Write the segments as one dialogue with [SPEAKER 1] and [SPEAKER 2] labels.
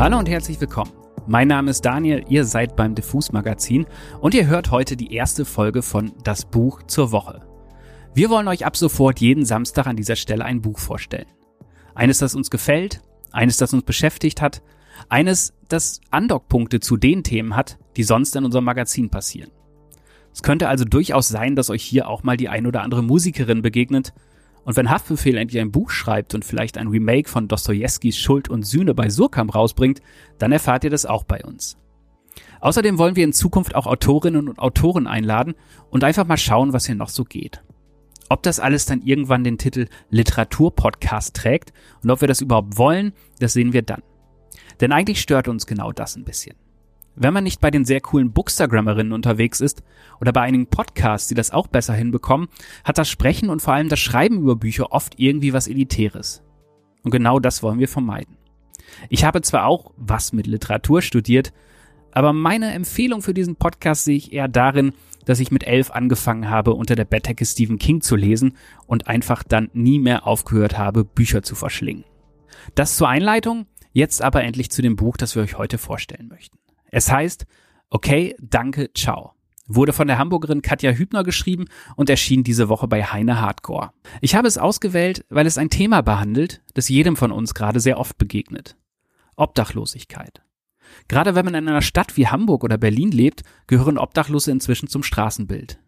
[SPEAKER 1] Hallo und herzlich willkommen. Mein Name ist Daniel, ihr seid beim Diffus Magazin und ihr hört heute die erste Folge von Das Buch zur Woche. Wir wollen euch ab sofort jeden Samstag an dieser Stelle ein Buch vorstellen. Eines, das uns gefällt, eines, das uns beschäftigt hat, eines, das Andockpunkte zu den Themen hat, die sonst in unserem Magazin passieren. Es könnte also durchaus sein, dass euch hier auch mal die ein oder andere Musikerin begegnet. Und wenn Haftbefehl endlich ein Buch schreibt und vielleicht ein Remake von Dostojewskis Schuld und Sühne bei Surkamp rausbringt, dann erfahrt ihr das auch bei uns. Außerdem wollen wir in Zukunft auch Autorinnen und Autoren einladen und einfach mal schauen, was hier noch so geht. Ob das alles dann irgendwann den Titel Literaturpodcast trägt und ob wir das überhaupt wollen, das sehen wir dann. Denn eigentlich stört uns genau das ein bisschen. Wenn man nicht bei den sehr coolen Bookstagrammerinnen unterwegs ist oder bei einigen Podcasts, die das auch besser hinbekommen, hat das Sprechen und vor allem das Schreiben über Bücher oft irgendwie was Elitäres. Und genau das wollen wir vermeiden. Ich habe zwar auch was mit Literatur studiert, aber meine Empfehlung für diesen Podcast sehe ich eher darin, dass ich mit elf angefangen habe, unter der Bettdecke Stephen King zu lesen und einfach dann nie mehr aufgehört habe, Bücher zu verschlingen. Das zur Einleitung, jetzt aber endlich zu dem Buch, das wir euch heute vorstellen möchten. Es heißt, okay, danke, ciao. Wurde von der Hamburgerin Katja Hübner geschrieben und erschien diese Woche bei Heine Hardcore. Ich habe es ausgewählt, weil es ein Thema behandelt, das jedem von uns gerade sehr oft begegnet. Obdachlosigkeit. Gerade wenn man in einer Stadt wie Hamburg oder Berlin lebt, gehören Obdachlose inzwischen zum Straßenbild.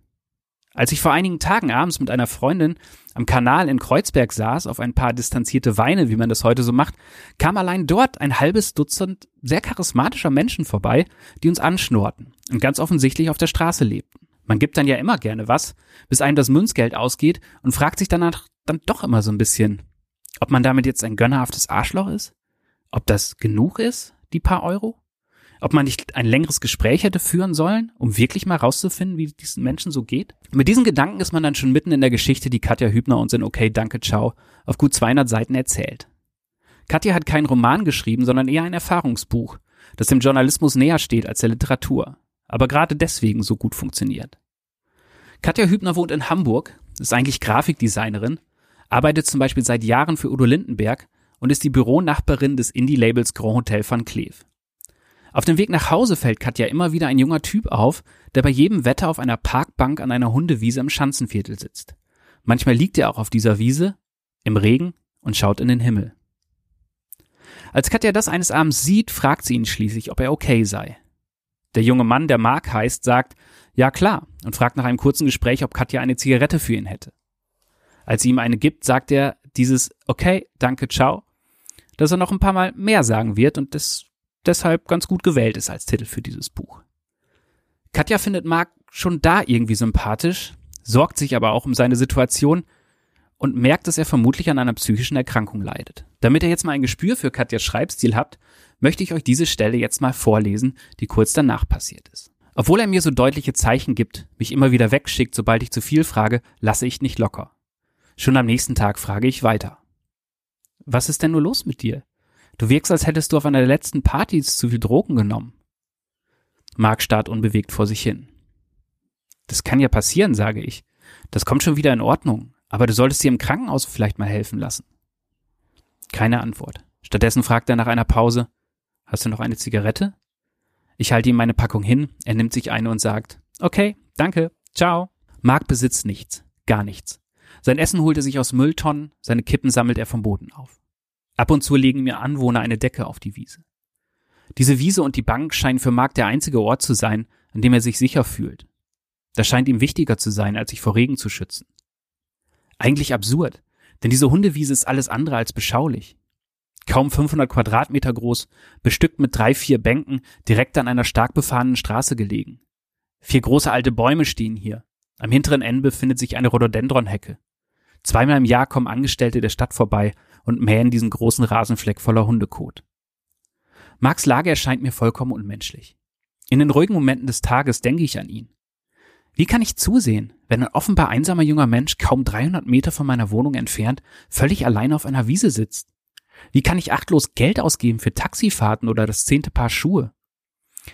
[SPEAKER 1] Als ich vor einigen Tagen abends mit einer Freundin am Kanal in Kreuzberg saß, auf ein paar distanzierte Weine, wie man das heute so macht, kam allein dort ein halbes Dutzend sehr charismatischer Menschen vorbei, die uns anschnurrten und ganz offensichtlich auf der Straße lebten. Man gibt dann ja immer gerne was, bis einem das Münzgeld ausgeht und fragt sich danach dann doch immer so ein bisschen, ob man damit jetzt ein gönnerhaftes Arschloch ist? Ob das genug ist, die paar Euro? Ob man nicht ein längeres Gespräch hätte führen sollen, um wirklich mal rauszufinden, wie diesen Menschen so geht. Mit diesen Gedanken ist man dann schon mitten in der Geschichte, die Katja Hübner uns in Okay, danke, ciao auf gut 200 Seiten erzählt. Katja hat keinen Roman geschrieben, sondern eher ein Erfahrungsbuch, das dem Journalismus näher steht als der Literatur, aber gerade deswegen so gut funktioniert. Katja Hübner wohnt in Hamburg, ist eigentlich Grafikdesignerin, arbeitet zum Beispiel seit Jahren für Udo Lindenberg und ist die Büronachbarin des Indie-Labels Grand Hotel van Cleef. Auf dem Weg nach Hause fällt Katja immer wieder ein junger Typ auf, der bei jedem Wetter auf einer Parkbank an einer Hundewiese im Schanzenviertel sitzt. Manchmal liegt er auch auf dieser Wiese, im Regen und schaut in den Himmel. Als Katja das eines Abends sieht, fragt sie ihn schließlich, ob er okay sei. Der junge Mann, der Mark heißt, sagt, ja klar, und fragt nach einem kurzen Gespräch, ob Katja eine Zigarette für ihn hätte. Als sie ihm eine gibt, sagt er dieses Okay, danke, ciao, dass er noch ein paar Mal mehr sagen wird und das deshalb ganz gut gewählt ist als Titel für dieses Buch. Katja findet Mark schon da irgendwie sympathisch, sorgt sich aber auch um seine Situation und merkt, dass er vermutlich an einer psychischen Erkrankung leidet. Damit ihr jetzt mal ein Gespür für Katjas Schreibstil habt, möchte ich euch diese Stelle jetzt mal vorlesen, die kurz danach passiert ist. Obwohl er mir so deutliche Zeichen gibt, mich immer wieder wegschickt, sobald ich zu viel frage, lasse ich nicht locker. Schon am nächsten Tag frage ich weiter. Was ist denn nur los mit dir? Du wirkst, als hättest du auf einer der letzten Partys zu viel Drogen genommen. Mark starrt unbewegt vor sich hin. Das kann ja passieren, sage ich. Das kommt schon wieder in Ordnung. Aber du solltest dir im Krankenhaus vielleicht mal helfen lassen. Keine Antwort. Stattdessen fragt er nach einer Pause, hast du noch eine Zigarette? Ich halte ihm meine Packung hin, er nimmt sich eine und sagt, okay, danke, ciao. Mark besitzt nichts, gar nichts. Sein Essen holt er sich aus Mülltonnen, seine Kippen sammelt er vom Boden auf. Ab und zu legen mir Anwohner eine Decke auf die Wiese. Diese Wiese und die Bank scheinen für Mark der einzige Ort zu sein, an dem er sich sicher fühlt. Das scheint ihm wichtiger zu sein, als sich vor Regen zu schützen. Eigentlich absurd, denn diese Hundewiese ist alles andere als beschaulich. Kaum 500 Quadratmeter groß, bestückt mit drei, vier Bänken, direkt an einer stark befahrenen Straße gelegen. Vier große alte Bäume stehen hier. Am hinteren Ende befindet sich eine Rhododendronhecke. Zweimal im Jahr kommen Angestellte der Stadt vorbei und mähen diesen großen Rasenfleck voller Hundekot. Marks Lage erscheint mir vollkommen unmenschlich. In den ruhigen Momenten des Tages denke ich an ihn. Wie kann ich zusehen, wenn ein offenbar einsamer junger Mensch kaum 300 Meter von meiner Wohnung entfernt völlig allein auf einer Wiese sitzt? Wie kann ich achtlos Geld ausgeben für Taxifahrten oder das zehnte Paar Schuhe?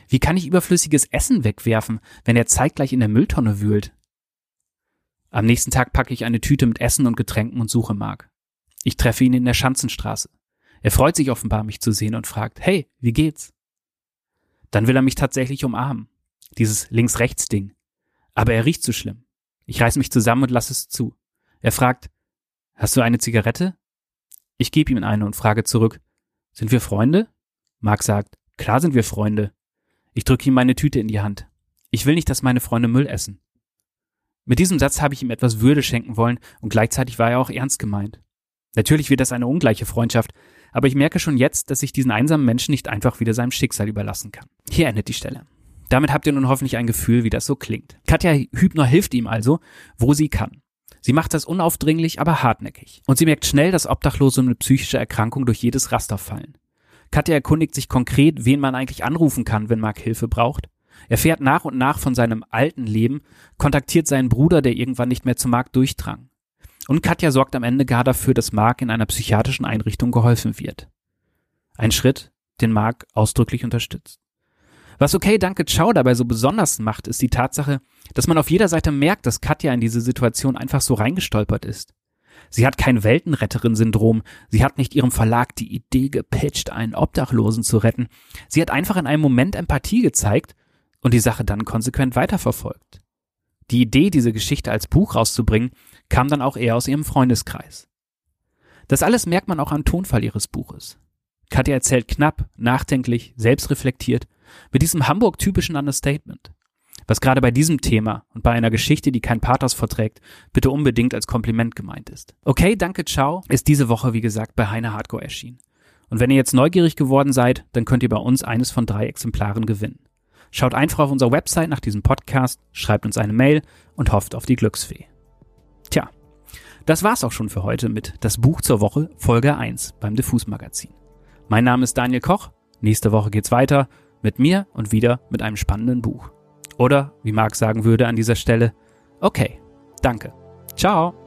[SPEAKER 1] Wie kann ich überflüssiges Essen wegwerfen, wenn er zeitgleich in der Mülltonne wühlt? Am nächsten Tag packe ich eine Tüte mit Essen und Getränken und suche Mark. Ich treffe ihn in der Schanzenstraße. Er freut sich offenbar, mich zu sehen und fragt, hey, wie geht's? Dann will er mich tatsächlich umarmen. Dieses Links-Rechts-Ding. Aber er riecht zu schlimm. Ich reiß mich zusammen und lasse es zu. Er fragt, hast du eine Zigarette? Ich gebe ihm eine und frage zurück, sind wir Freunde? Mark sagt, klar sind wir Freunde. Ich drücke ihm meine Tüte in die Hand. Ich will nicht, dass meine Freunde Müll essen. Mit diesem Satz habe ich ihm etwas Würde schenken wollen und gleichzeitig war er auch ernst gemeint. Natürlich wird das eine ungleiche Freundschaft, aber ich merke schon jetzt, dass ich diesen einsamen Menschen nicht einfach wieder seinem Schicksal überlassen kann. Hier endet die Stelle. Damit habt ihr nun hoffentlich ein Gefühl, wie das so klingt. Katja Hübner hilft ihm also, wo sie kann. Sie macht das unaufdringlich, aber hartnäckig. Und sie merkt schnell, dass Obdachlose mit psychischer Erkrankung durch jedes Raster fallen. Katja erkundigt sich konkret, wen man eigentlich anrufen kann, wenn Mark Hilfe braucht. Er fährt nach und nach von seinem alten Leben, kontaktiert seinen Bruder, der irgendwann nicht mehr zu Mark durchdrang. Und Katja sorgt am Ende gar dafür, dass Mark in einer psychiatrischen Einrichtung geholfen wird. Ein Schritt, den Mark ausdrücklich unterstützt. Was okay, danke, ciao dabei so besonders macht, ist die Tatsache, dass man auf jeder Seite merkt, dass Katja in diese Situation einfach so reingestolpert ist. Sie hat kein Weltenretterin-Syndrom. Sie hat nicht ihrem Verlag die Idee gepitcht, einen Obdachlosen zu retten. Sie hat einfach in einem Moment Empathie gezeigt und die Sache dann konsequent weiterverfolgt. Die Idee, diese Geschichte als Buch rauszubringen, kam dann auch eher aus ihrem Freundeskreis. Das alles merkt man auch am Tonfall ihres Buches. Katja erzählt knapp, nachdenklich, selbstreflektiert, mit diesem Hamburg-typischen Understatement. Was gerade bei diesem Thema und bei einer Geschichte, die kein Pathos verträgt, bitte unbedingt als Kompliment gemeint ist. Okay, danke, ciao, ist diese Woche, wie gesagt, bei Heine Hardcore erschienen. Und wenn ihr jetzt neugierig geworden seid, dann könnt ihr bei uns eines von drei Exemplaren gewinnen. Schaut einfach auf unserer Website nach diesem Podcast, schreibt uns eine Mail und hofft auf die Glücksfee. Tja, das war's auch schon für heute mit Das Buch zur Woche, Folge 1 beim Diffus Magazin. Mein Name ist Daniel Koch. Nächste Woche geht's weiter mit mir und wieder mit einem spannenden Buch. Oder, wie Marc sagen würde an dieser Stelle, okay, danke. Ciao.